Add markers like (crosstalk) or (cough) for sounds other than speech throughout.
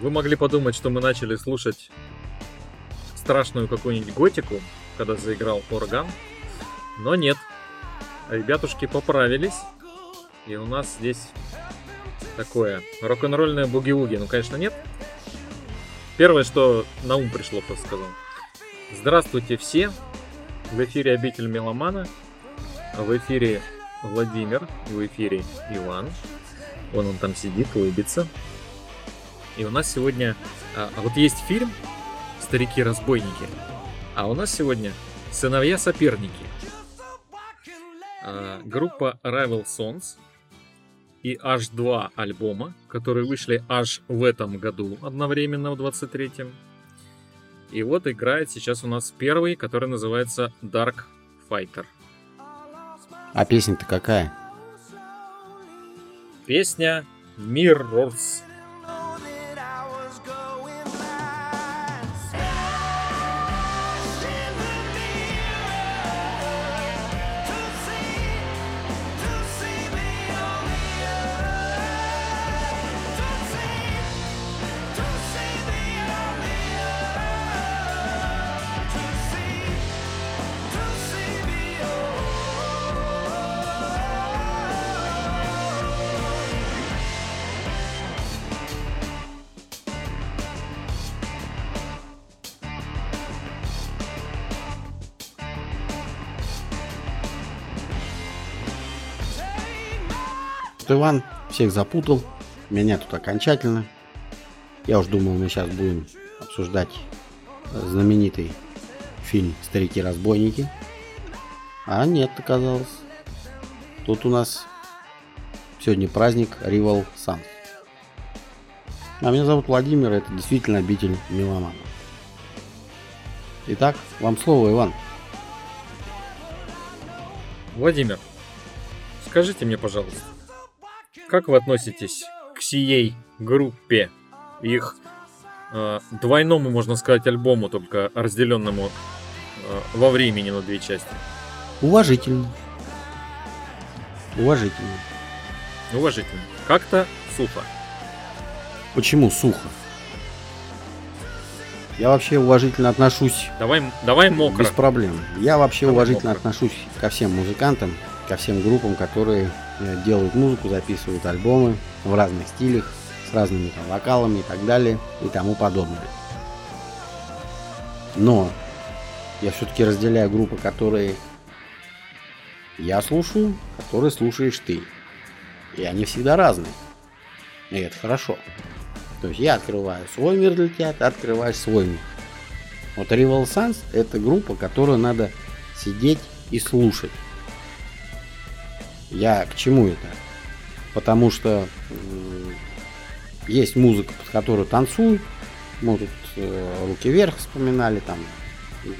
Вы могли подумать, что мы начали слушать страшную какую-нибудь готику, когда заиграл орган, но нет. Ребятушки поправились, и у нас здесь такое рок-н-ролльное буги-вуги. Ну, конечно, нет. Первое, что на ум пришло, просто сказал. Здравствуйте все! В эфире обитель меломана. В эфире Владимир. В эфире Иван. Вон он там сидит, улыбится. И у нас сегодня... А, а вот есть фильм «Старики-разбойники», а у нас сегодня «Сыновья-соперники». А, группа Rival Sons и аж два альбома, которые вышли аж в этом году, одновременно в 23-м. И вот играет сейчас у нас первый, который называется Dark Fighter. А песня-то какая? Песня Mirrors. Иван всех запутал, меня тут окончательно. Я уж думал, мы сейчас будем обсуждать знаменитый фильм «Старики-разбойники». А нет, оказалось. Тут у нас сегодня праздник Rival Sun. А меня зовут Владимир, это действительно обитель меломана. Итак, вам слово, Иван. Владимир, скажите мне, пожалуйста, как вы относитесь к сией группе, их э, двойному, можно сказать, альбому, только разделенному э, во времени на две части? Уважительно. Уважительно. Уважительно. Как-то сухо. Почему сухо? Я вообще уважительно отношусь. Давай, давай мокро. Без проблем. Я вообще давай уважительно мокро. отношусь ко всем музыкантам, ко всем группам, которые делают музыку, записывают альбомы в разных стилях, с разными там вокалами и так далее и тому подобное. Но я все-таки разделяю группы, которые я слушаю, которые слушаешь ты. И они всегда разные. И это хорошо. То есть я открываю свой мир для тебя, ты открываешь свой мир. Вот Rival Sons это группа, которую надо сидеть и слушать. Я к чему это? Потому что есть музыка, под которую танцуют. Мы тут э, руки вверх вспоминали, там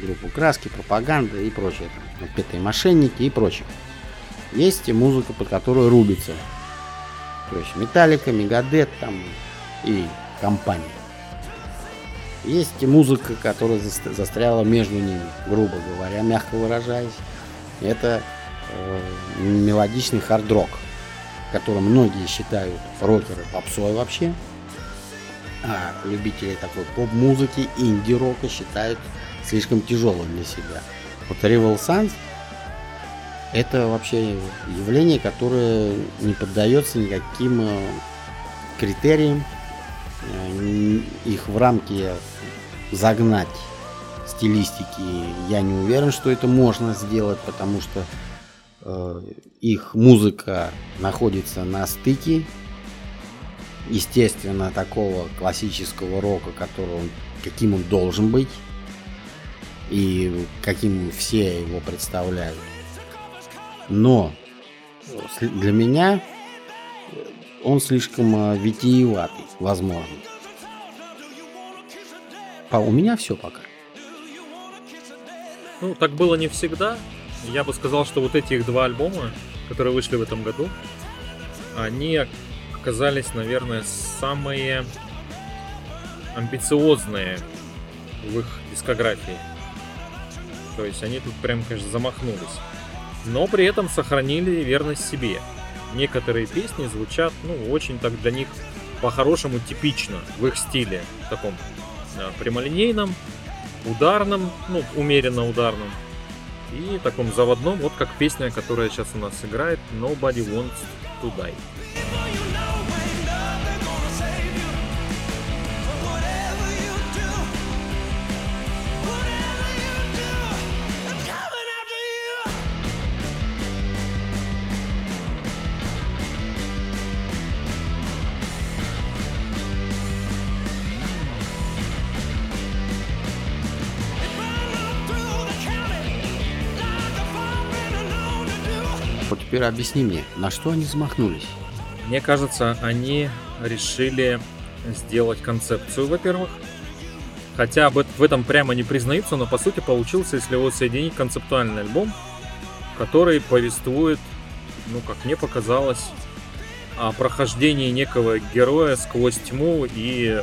группу краски, пропаганда и прочее. Там, отпетые мошенники и прочее. Есть и музыка, под которую рубится. То есть Металлика, Мегадет там и компания. Есть и музыка, которая заст- застряла между ними, грубо говоря, мягко выражаясь. Это мелодичный хард-рок, который многие считают рокеры попсой вообще. А любители такой поп-музыки, инди-рока считают слишком тяжелым для себя. Вот Rival Sons это вообще явление, которое не поддается никаким э, критериям. Э, Их в рамки загнать стилистики я не уверен, что это можно сделать, потому что э, их музыка находится на стыке, естественно, такого классического рока, который он, каким он должен быть и каким все его представляют. Но для меня он слишком э, витиеватый, возможно. А у меня все пока. Ну, так было не всегда. Я бы сказал, что вот эти их два альбома, которые вышли в этом году, они оказались, наверное, самые амбициозные в их дискографии. То есть они тут прям, конечно, замахнулись. Но при этом сохранили верность себе. Некоторые песни звучат, ну, очень так для них по-хорошему типично в их стиле, таком э, прямолинейном, ударном, ну, умеренно ударном, и таком заводном, вот как песня, которая сейчас у нас играет Nobody Wants to Die. Теперь объясни мне, на что они замахнулись? Мне кажется, они решили сделать концепцию, во-первых. Хотя об в этом прямо не признаются, но по сути получился, если его соединить, концептуальный альбом, который повествует, ну, как мне показалось, о прохождении некого героя сквозь тьму и э,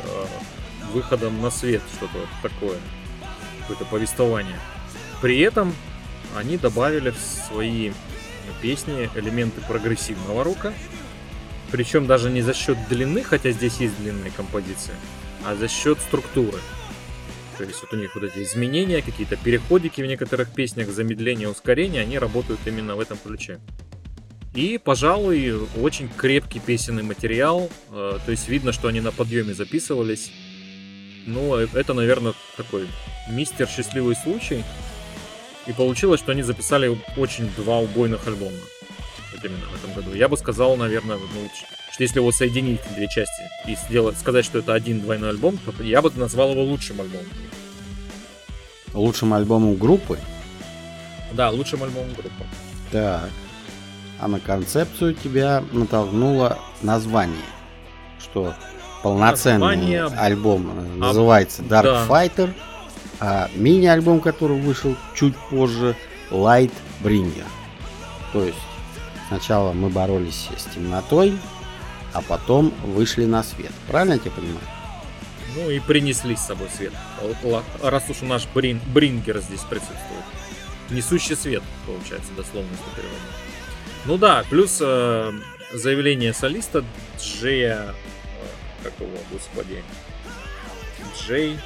выходом на свет, что-то вот такое, какое-то повествование. При этом они добавили в свои песни элементы прогрессивного рока, причем даже не за счет длины, хотя здесь есть длинные композиции, а за счет структуры. То есть вот у них вот эти изменения, какие-то переходики в некоторых песнях, замедление, ускорение, они работают именно в этом ключе. И, пожалуй, очень крепкий песенный материал. э, То есть видно, что они на подъеме записывались. Ну, э, это, наверное, такой мистер счастливый случай. И получилось, что они записали очень два убойных альбома. Вот именно в этом году. Я бы сказал, наверное, ну, что если его соединить две части и сделать, сказать, что это один двойной альбом, то я бы назвал его лучшим альбомом. Лучшим альбомом группы? Да, лучшим альбомом группы. Так. А на концепцию тебя натолкнуло название. Что полноценный Название- альбом называется Dark да. Fighter, а мини-альбом, который вышел чуть позже, Lightbringer. То есть сначала мы боролись с темнотой, а потом вышли на свет. Правильно я тебя понимаю? Ну и принесли с собой свет. Раз уж наш брин, брингер здесь присутствует. Несущий свет, получается, дословно если переводить. Ну да, плюс э, заявление солиста Джея... э, как его, господи? Джей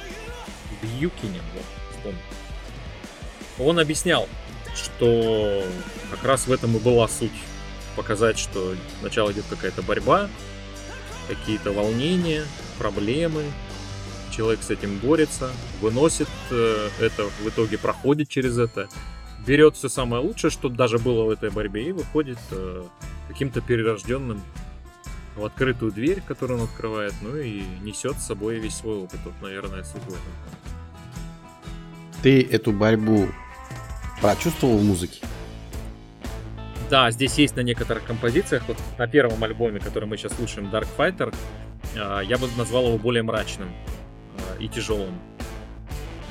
Бьюкинин, вот. Он объяснял, что как раз в этом и была суть. Показать, что сначала идет какая-то борьба, какие-то волнения, проблемы, человек с этим борется, выносит э, это, в итоге проходит через это, берет все самое лучшее, что даже было в этой борьбе, и выходит э, каким-то перерожденным в открытую дверь, которую он открывает, ну и несет с собой весь свой опыт. Вот, наверное, суть в этом. Ты эту борьбу прочувствовал в музыке? Да, здесь есть на некоторых композициях, вот на первом альбоме, который мы сейчас слушаем, Dark Fighter, э, я бы назвал его более мрачным э, и тяжелым.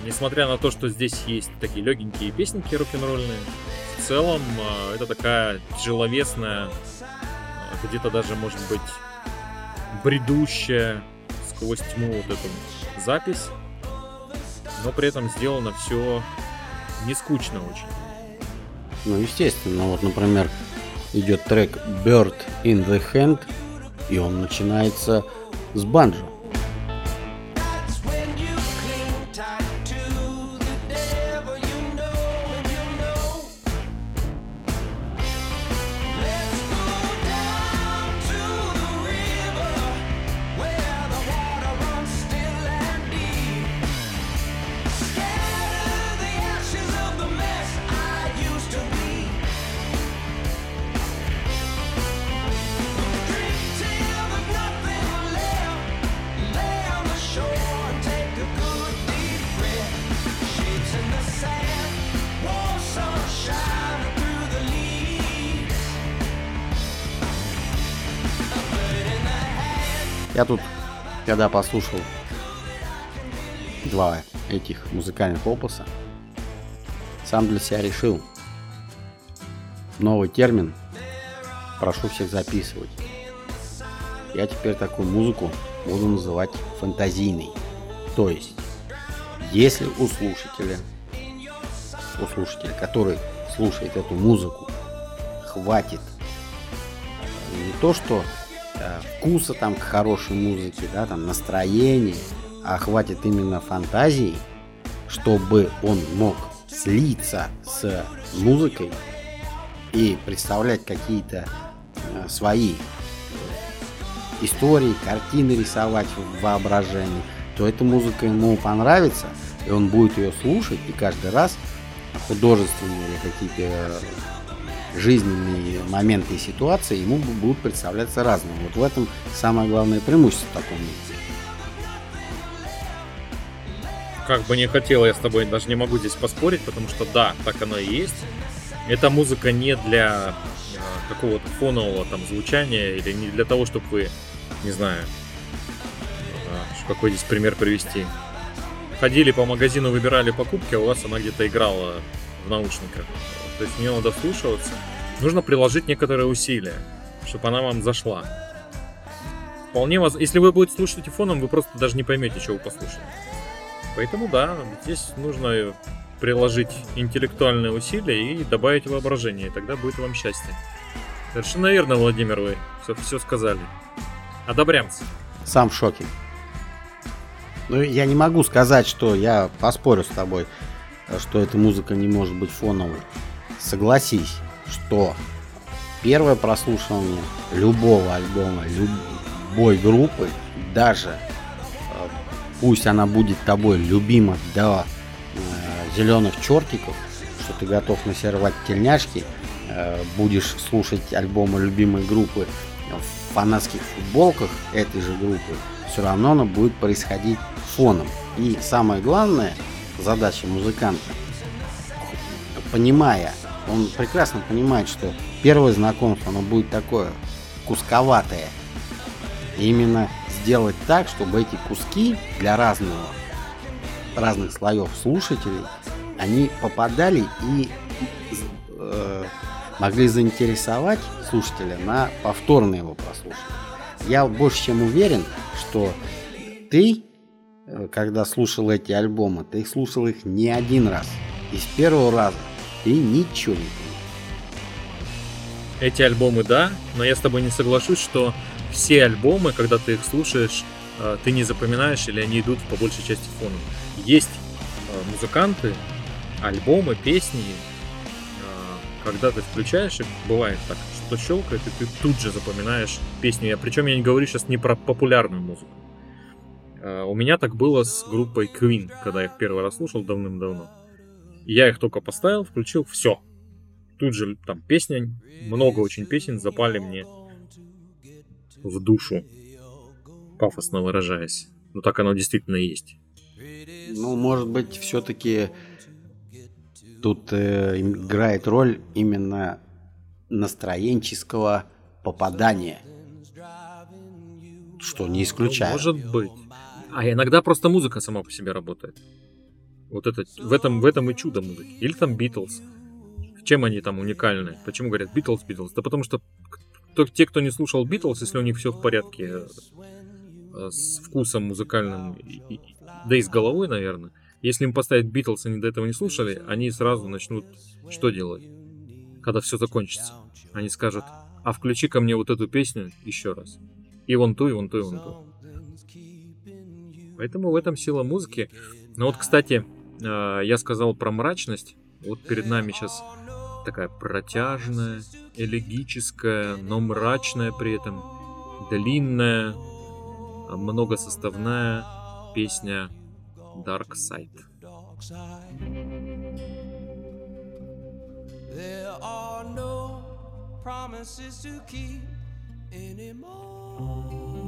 Несмотря на то, что здесь есть такие легенькие песенки рок-н-ролльные, в целом э, это такая тяжеловесная, где-то даже, может быть, бредущая сквозь тьму вот эту запись, но при этом сделано все не скучно очень. Ну, естественно, вот, например, идет трек Bird in the Hand, и он начинается с банджо. Я тут, когда послушал два этих музыкальных опуса, сам для себя решил новый термин. Прошу всех записывать. Я теперь такую музыку буду называть фантазийной. То есть, если у слушателя, у слушателя, который слушает эту музыку, хватит не то что вкуса там к хорошей музыке, да, там настроения, а хватит именно фантазии, чтобы он мог слиться с музыкой и представлять какие-то э, свои истории, картины рисовать в воображении, то эта музыка ему понравится, и он будет ее слушать, и каждый раз художественные какие-то э, жизненные моменты и ситуации ему бу- будут представляться разными. Вот в этом самое главное преимущество такого музыки. Как бы не хотел, я с тобой даже не могу здесь поспорить, потому что да, так оно и есть. Эта музыка не для какого-то фонового там звучания или не для того, чтобы вы, не знаю, а, какой здесь пример привести. Ходили по магазину, выбирали покупки, а у вас она где-то играла в наушниках. То есть в нее надо вслушиваться. Нужно приложить некоторые усилия, чтобы она вам зашла. Вполне воз... Если вы будете слушать фоном, вы просто даже не поймете, что вы послушали. Поэтому да, здесь нужно приложить интеллектуальные усилия и добавить воображение, и тогда будет вам счастье. Совершенно верно, Владимир, вы все, все сказали. Одобрямся. Сам в шоке. Ну, я не могу сказать, что я поспорю с тобой, что эта музыка не может быть фоновой. Согласись, что первое прослушивание любого альбома, любой группы, даже э, пусть она будет тобой любима до э, зеленых чертиков, что ты готов насервать тельняшки, э, будешь слушать альбомы любимой группы в фанатских футболках этой же группы, все равно оно будет происходить фоном. И самое главное, задача музыканта, понимая, он прекрасно понимает, что первое знакомство, оно будет такое кусковатое. И именно сделать так, чтобы эти куски для разного, разных слоев слушателей, они попадали и э, могли заинтересовать слушателя на повторное его прослушивание. Я больше чем уверен, что ты, э, когда слушал эти альбомы, ты слушал их не один раз. И с первого раза ты ничего не понял. Эти альбомы, да, но я с тобой не соглашусь, что все альбомы, когда ты их слушаешь, э, ты не запоминаешь или они идут по большей части фоном. Есть э, музыканты, альбомы, песни, э, когда ты включаешь их, бывает так, что щелкает, и ты тут же запоминаешь песню. Причем я не говорю сейчас не про популярную музыку. У меня так было с группой Queen, когда я их первый раз слушал давным-давно. Я их только поставил, включил, все. Тут же там песня, много очень песен запали мне в душу, пафосно выражаясь. Ну так оно действительно есть. Ну, может быть, все-таки тут э, играет роль именно настроенческого попадания. Что не исключаю. Может быть. А иногда просто музыка сама по себе работает. Вот это, в этом, в этом и чудо музыки. Или там Битлз. Чем они там уникальны? Почему говорят Битлз, Битлз? Да потому что кто, те, кто не слушал Битлз, если у них все в порядке э, с вкусом музыкальным, да и с головой, наверное, если им поставить Битлз, они до этого не слушали, они сразу начнут что делать, когда все закончится? Они скажут, а включи ко мне вот эту песню еще раз. И вон ту, и вон ту, и вон ту. Поэтому в этом сила музыки. Ну вот, кстати, я сказал про мрачность. Вот перед нами сейчас такая протяжная, элегическая, но мрачная при этом, длинная, а, многосоставная песня Dark Side. There are no promises to keep anymore.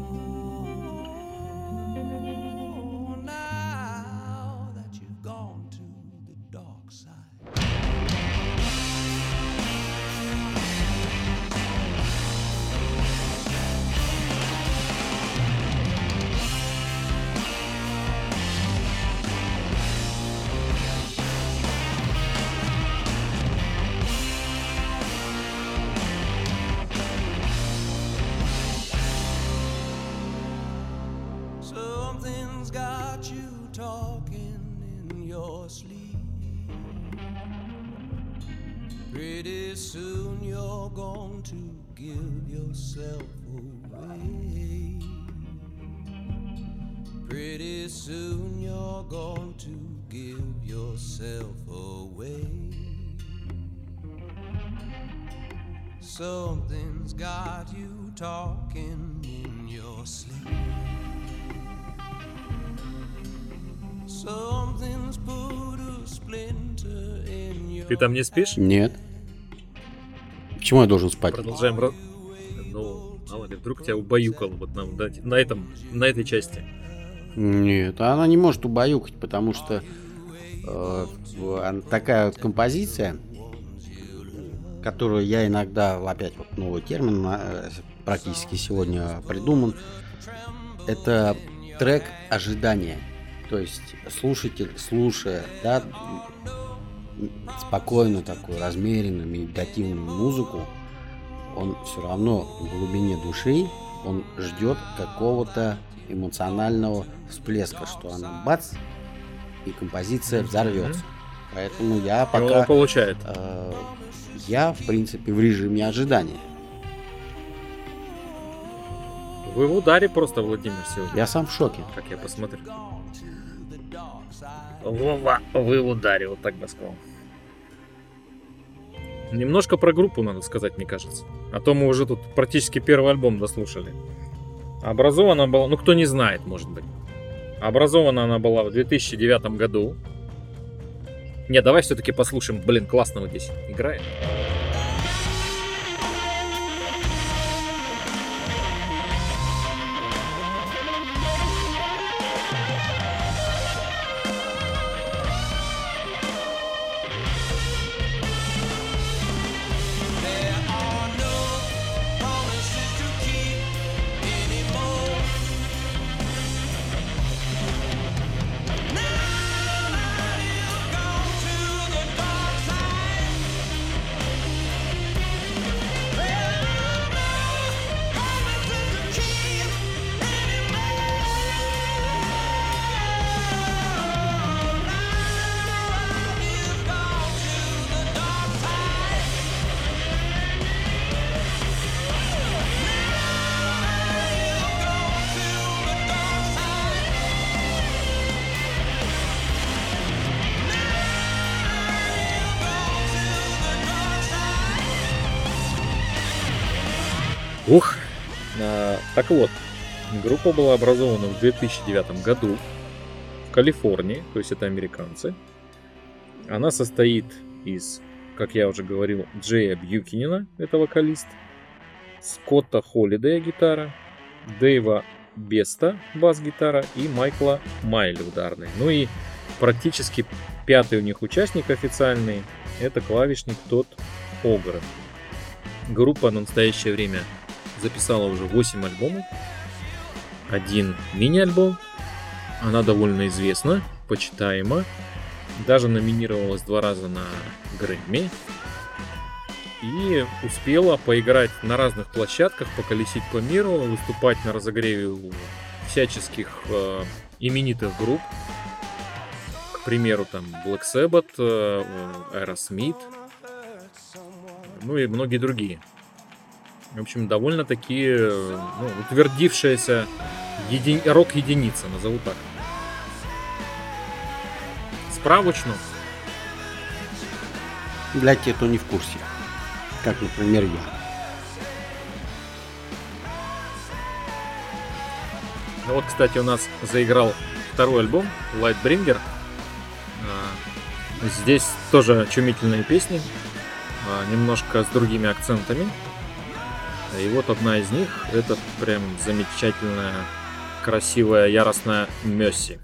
Yourself away. Pretty soon you're going to give yourself away. Something's got you talking in your sleep. Something's put a splinter in your Ты там не спишь? Нет. Почему я должен спать? Продолжаем. Мало ли, вдруг тебя убаюкал вот на, на, этом, на этой части. Нет, она не может убаюкать, потому что э, такая вот композиция, которую я иногда, опять вот новый термин э, практически сегодня придуман, это трек ожидания. То есть слушатель, слушая, да, м, спокойную такую, размеренную, медитативную музыку, он все равно в глубине души, он ждет какого-то эмоционального всплеска, что она бац, и композиция взорвется. Поэтому я пока... его получает. э, я, в принципе, в режиме ожидания. Вы в ударе просто, Владимир, сегодня. Я сам в шоке. Как я посмотрю. Вова, вы в ударе, вот так бы сказал. Немножко про группу надо сказать, мне кажется. А то мы уже тут практически первый альбом дослушали. Образована была, ну кто не знает, может быть. Образована она была в 2009 году. Не, давай все-таки послушаем. Блин, классно вот здесь играет. Так вот, группа была образована в 2009 году в Калифорнии, то есть это американцы. Она состоит из, как я уже говорил, Джея Бьюкинина, это вокалист, Скотта Холлидея гитара, Дэйва Беста бас-гитара и Майкла Майли ударный. Ну и практически пятый у них участник официальный, это клавишник тот Огр. Группа на настоящее время записала уже 8 альбомов. Один мини-альбом. Она довольно известна, почитаема. Даже номинировалась два раза на Грэмми. И успела поиграть на разных площадках, поколесить по миру, выступать на разогреве у всяческих э, именитых групп. К примеру, там Black Sabbath, э, Aerosmith, ну и многие другие. В общем, довольно-таки э, ну, утвердившаяся еди- рок-единица, назову так. Справочно. Для тех, кто не в курсе. Как, например, я. Ну вот, кстати, у нас заиграл второй альбом Lightbringer. А, Здесь тоже чумительные песни, а, немножко с другими акцентами. И вот одна из них, это прям замечательная, красивая, яростная Мерси.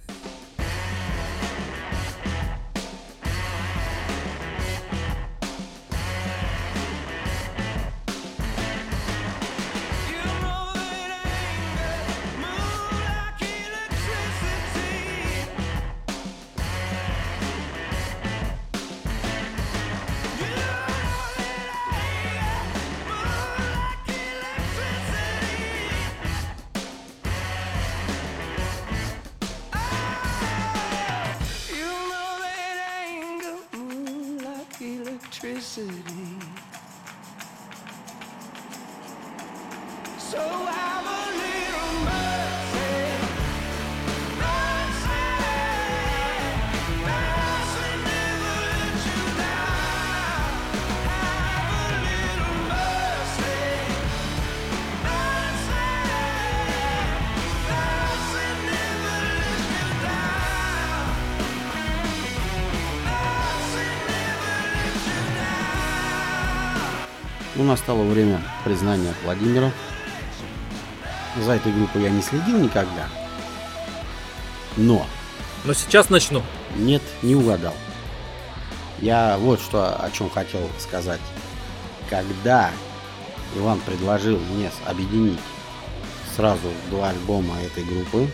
Настало время признания Владимира. За этой группой я не следил никогда. Но Но сейчас начну. Нет, не угадал. Я вот что о чем хотел сказать. Когда Иван предложил мне объединить сразу два альбома этой группы,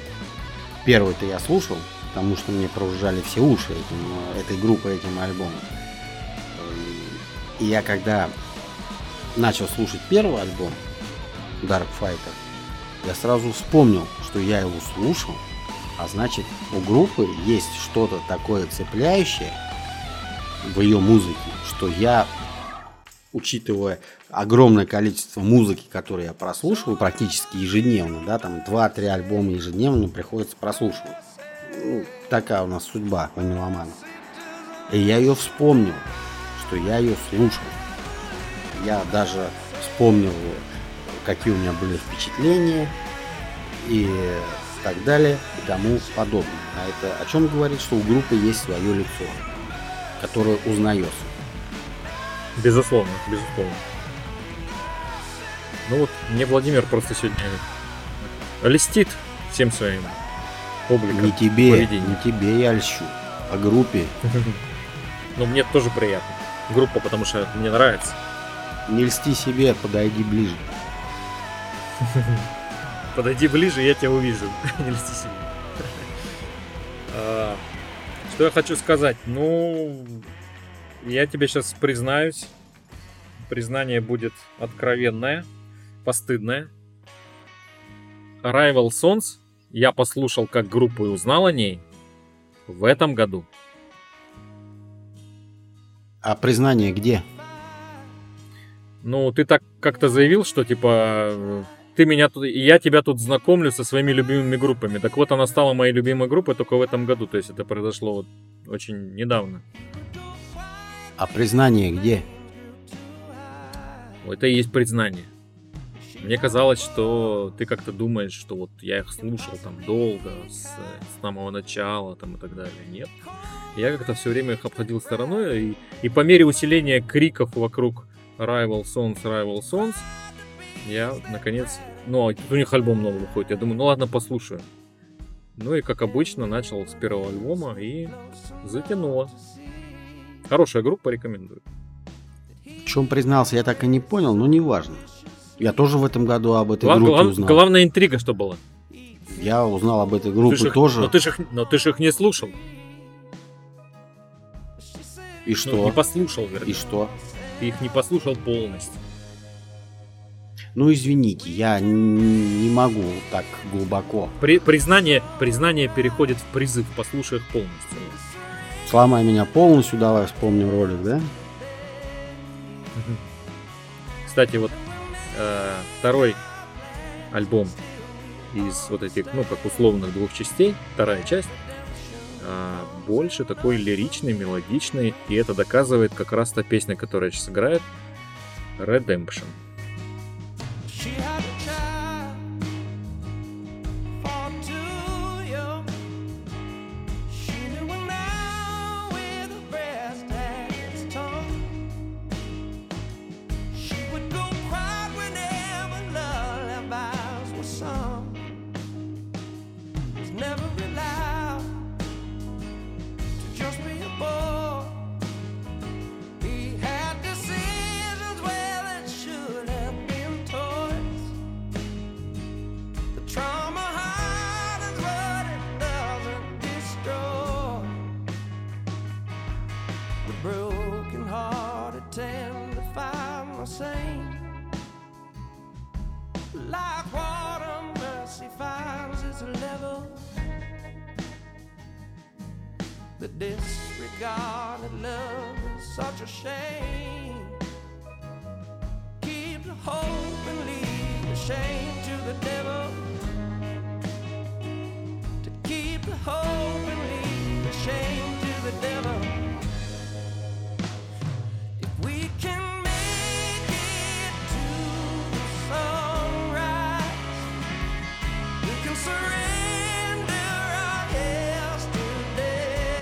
первый-то я слушал, потому что мне прожужжали все уши этим, э, этой группой, этим альбомом. И я когда начал слушать первый альбом Dark Fighter, я сразу вспомнил, что я его слушал, а значит, у группы есть что-то такое цепляющее в ее музыке, что я, учитывая огромное количество музыки, которую я прослушиваю практически ежедневно, да, там 2-3 альбома ежедневно приходится прослушивать. Ну, такая у нас судьба у меломана. И я ее вспомнил, что я ее слушал. Я даже вспомнил, какие у меня были впечатления и так далее и тому подобное. А это о чем говорит, что у группы есть свое лицо, которое узнается. Безусловно, безусловно. Ну вот, мне Владимир просто сегодня листит всем своим обликом. Не тебе, поведением. не тебе я льщу, а группе. (laughs) Но мне тоже приятно. Группа, потому что мне нравится. Не льсти себе, подойди ближе. Подойди ближе, я тебя увижу. (laughs) Не льсти себе. А, Что я хочу сказать? Ну, я тебе сейчас признаюсь. Признание будет откровенное, постыдное. Rival Sons я послушал как группу и узнал о ней в этом году. А признание где? Ну, ты так как-то заявил, что типа ты меня тут, я тебя тут знакомлю со своими любимыми группами. Так вот, она стала моей любимой группой только в этом году. То есть это произошло вот очень недавно. А признание где? Это и есть признание. Мне казалось, что ты как-то думаешь, что вот я их слушал там долго, с, с самого начала там и так далее. Нет. Я как-то все время их обходил стороной, и, и по мере усиления криков вокруг Rival Sons, Rival Sons, я наконец... Ну, а у них альбом новый выходит. Я думаю, ну ладно, послушаю. Ну и как обычно, начал с первого альбома и затянуло. Хорошая группа, рекомендую. В чем признался, я так и не понял, но неважно. Я тоже в этом году об этой Гла- группе глав- узнал. Главная интрига, что была. Я узнал об этой Ты группе ж их- тоже. Но ты же их, но ты ж их не слушал. И Ну, что? не послушал, вернее. И что? Ты их не послушал полностью. Ну извините, я не могу так глубоко. При- признание, признание переходит в призыв. Послушай их полностью. Сломай меня полностью, давай вспомним ролик, да? Кстати, вот э, второй альбом из вот этих, ну, как условных двух частей, вторая часть, э, больше такой лиричный, мелодичный, и это доказывает как раз та песня, которая сейчас играет, Redemption. She shame. To the devil. To keep the hope and leave the shame to the devil.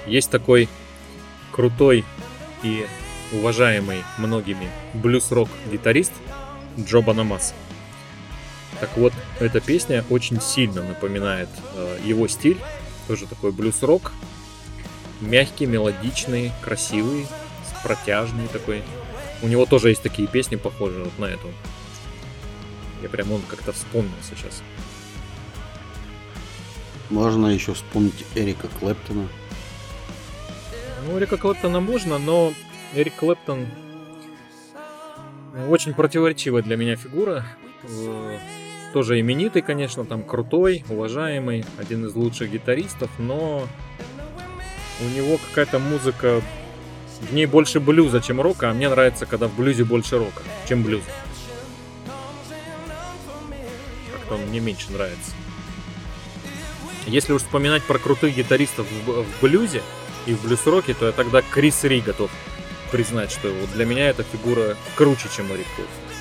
Есть такой крутой и уважаемый многими блюз-рок гитарист Джо Банамас. Так вот, эта песня очень сильно напоминает э, его стиль, тоже такой блюз-рок, мягкий, мелодичный, красивый, протяжный такой. У него тоже есть такие песни, похожие вот на эту. Я прям он как-то вспомнил сейчас. Можно еще вспомнить Эрика Клэптона. Ну, Эрика Клэптона можно, но Эрик Клэптон очень противоречивая для меня фигура. Тоже именитый, конечно, там крутой, уважаемый, один из лучших гитаристов, но у него какая-то музыка, в ней больше блюза, чем рока, а мне нравится, когда в блюзе больше рока, чем блюз. Как-то он мне меньше нравится. Если уж вспоминать про крутых гитаристов в, в блюзе и в блюз-роке, то я тогда Крис Ри готов признать, что вот для меня эта фигура круче, чем Эрик Клэптон.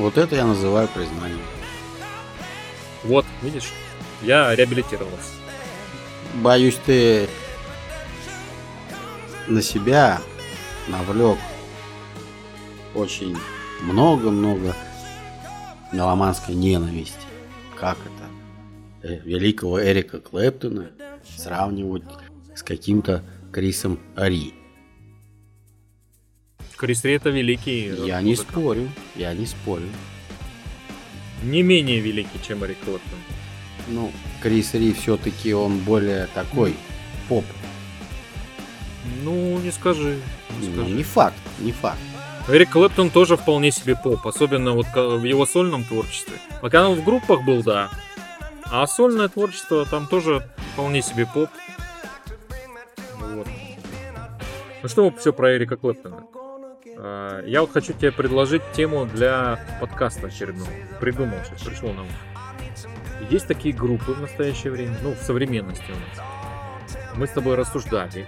Вот это я называю признанием. Вот, видишь, я реабилитировался. Боюсь, ты на себя навлек очень много-много меломанской ненависти. Как это? Э, Великого Эрика Клэптона сравнивать с каким-то Крисом Ри. Крис Ри это великий. э, Я не музыкант. спорю, я не спорю. Не менее великий, чем Эрик Клэптон. Ну, Крис Ри все-таки он более такой поп. Ну, не скажи. Не Ну, скажи. не факт, не факт. Эрик Клэптон тоже вполне себе поп, особенно вот в его сольном творчестве. Пока он в группах был, да. А сольное творчество там тоже вполне себе поп. Вот. Ну что все про Эрика Клэптона? А, Я вот хочу тебе предложить тему для подкаста очередного. Придумал сейчас, пришел на ум. Есть такие группы в настоящее время, ну, в современности у нас. Мы с тобой рассуждали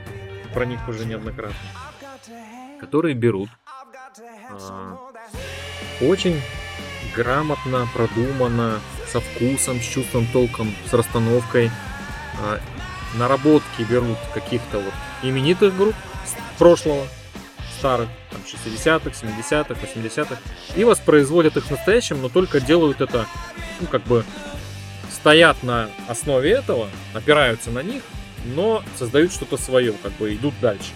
про них уже неоднократно. Которые берут а, очень грамотно, продуманно, со вкусом, с чувством, толком, с расстановкой. а, наработки берут каких-то вот именитых групп прошлого, старых, там 60-х, 70-х, 80-х, и воспроизводят их в настоящем, но только делают это, ну, как бы, стоят на основе этого, опираются на них, но создают что-то свое, как бы идут дальше.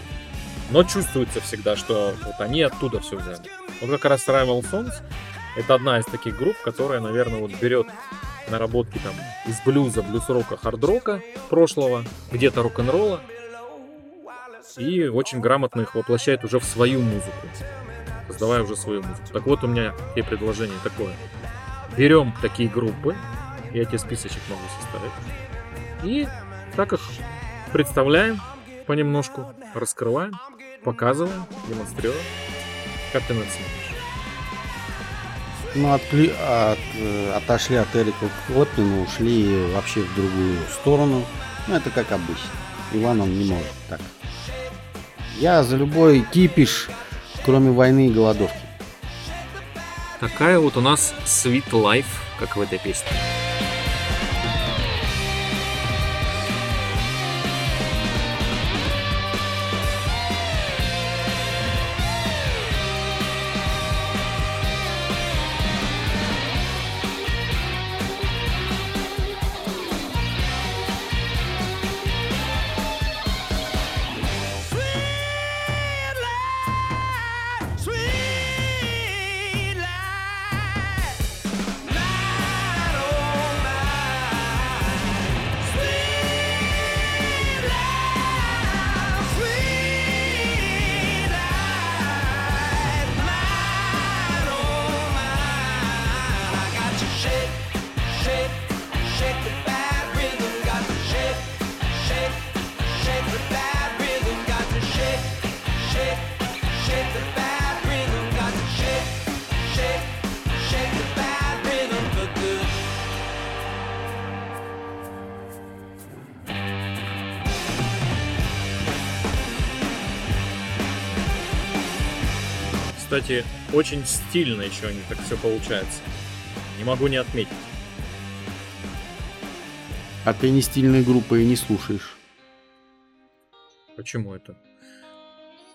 Но чувствуется всегда, что вот они оттуда все взяли. Вот как раз Rival Sons это одна из таких групп, которая, наверное, вот берет наработки там из блюза, блюз-рока, хард-рока прошлого, где-то рок-н-ролла, и очень грамотно их воплощает уже в свою музыку, создавая уже свою музыку. Так вот, у меня и предложение такое. Берем такие группы, я тебе списочек могу составить, и так их представляем понемножку, раскрываем, показываем, демонстрируем. Как ты на? Ну, отпли- от, э, отошли от Эрика Клэптона, ушли вообще в другую сторону. Ну, это как обычно. Иван он не может так. Я за любой кипиш, кроме войны и голодовки. Такая вот у нас Sweet Life, как в этой песне. Кстати, очень стильно еще у них так все получается. Не могу не отметить. А ты не стильной группы и не слушаешь. Почему это?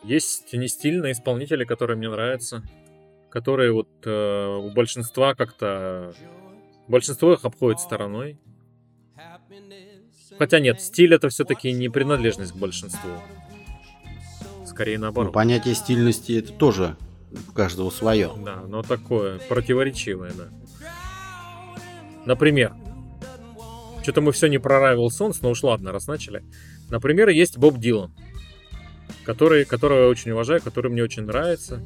Есть не стильные исполнители, которые мне нравятся, которые вот э, у большинства как-то... Большинство их обходит стороной. Хотя нет, стиль это все-таки не принадлежность к большинству. Скорее Ну, наоборот. понятие стильности это тоже у каждого свое. Да, но такое противоречивое, да. Например, что-то мы все не про Rival Sons, но уж ладно, раз начали. Например, есть Боб Дилан, который, которого я очень уважаю, который мне очень нравится.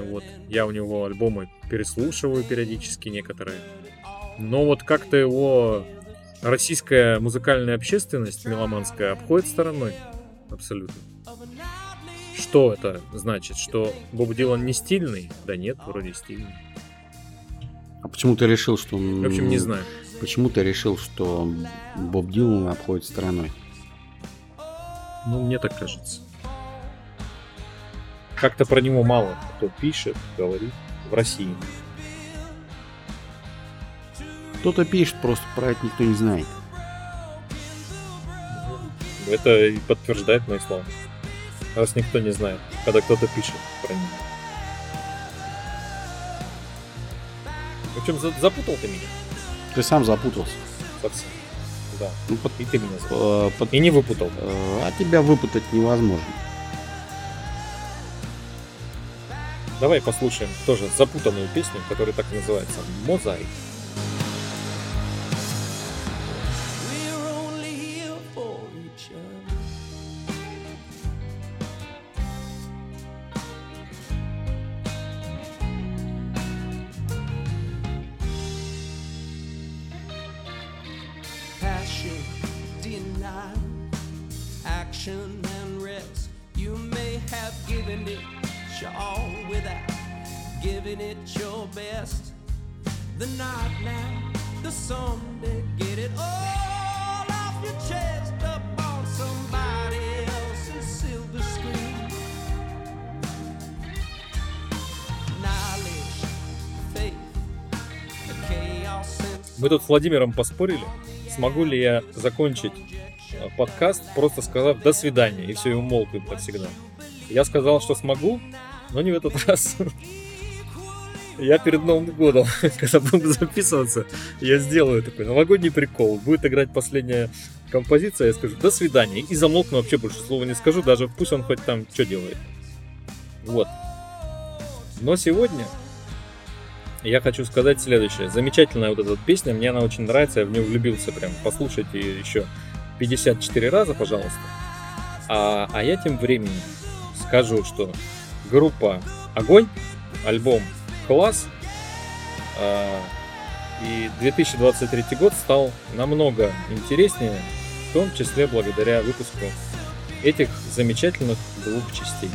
Вот, я у него альбомы переслушиваю периодически некоторые. Но вот как-то его российская музыкальная общественность меломанская обходит стороной. Абсолютно. Что это значит? Что Боб Дилан не стильный? Да нет, вроде стильный. А почему ты решил, что... он- В общем, не знаю. Почему ты решил, что Боб Дилан обходит стороной? Ну, мне так кажется. Как-то про него мало кто пишет, говорит в России. Кто-то пишет, просто про это никто не знает. Это и подтверждает мои слова. Раз никто не знает, когда кто-то пишет про него. В за- запутал ты меня Ты сам запутался. совсем. Да. Ну, под- И ты меня запутал. э, под- И не выпутал. э, а тебя выпутать невозможно. Давай послушаем тоже запутанную песню, которая так и называется «Мозаик». С Владимиром поспорили, смогу ли я закончить э, подкаст, просто сказав «до свидания», и все, и умолкнуть навсегда. Я сказал, что смогу, но не в этот (laughs) раз. Я перед Новым годом, (laughs) когда будем записываться, я сделаю такой новогодний прикол. Будет играть последняя композиция, я скажу «до свидания» и замолкну, вообще больше слова не скажу, даже пусть он хоть там что делает. Вот. Но сегодня я хочу сказать следующее. Замечательная вот эта песня, мне она очень нравится, я в нее влюбился прям. Послушайте ее еще 54 раза, пожалуйста. А, а я тем временем скажу, что группа Огонь, альбом Класс, а, и 2023 год стал намного интереснее, в том числе благодаря выпуску этих замечательных двух частей.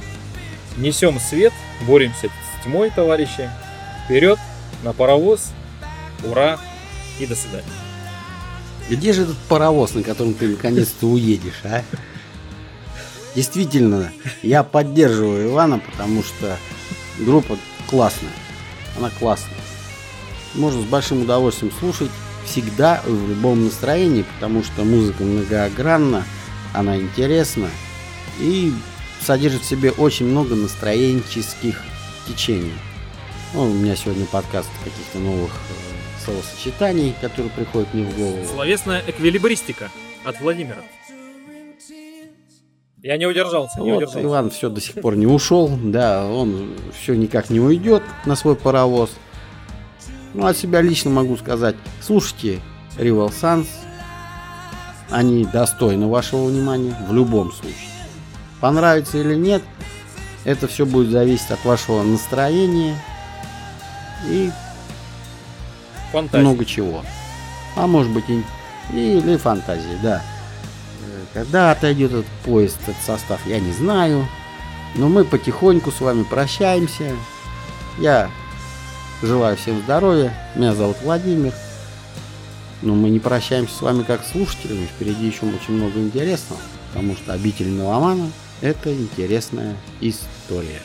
Несем свет, боремся с тьмой, товарищи. Вперед, на паровоз, ура и до свидания. Где же этот паровоз, на котором ты наконец-то уедешь, а? Действительно, я поддерживаю Ивана, потому что группа классная. Она классная. Можно с большим удовольствием слушать всегда в любом настроении, потому что музыка многогранна, она интересна и содержит в себе очень много настроенческих течений. Ну, у меня сегодня подкаст каких-то новых э, словосочетаний, которые приходят мне в голову. Словесная эквилибристика от Владимира. Я не удержался, не Вот, удержался. Иван все до сих пор не ушел, да, он все никак не уйдет на свой паровоз. Ну, от себя лично могу сказать, слушайте Rival Sons, они достойны вашего внимания в любом случае. Понравится или нет, это все будет зависеть от вашего настроения и Фантазия. много чего. А может быть и, или фантазии, да. Э, Когда отойдет этот поезд, этот состав, я не знаю. Но мы потихоньку с вами прощаемся. Я желаю всем здоровья. Меня зовут Владимир. Но мы не прощаемся с вами как слушателями. Впереди еще очень много интересного. Потому что обитель меломана – это интересная история.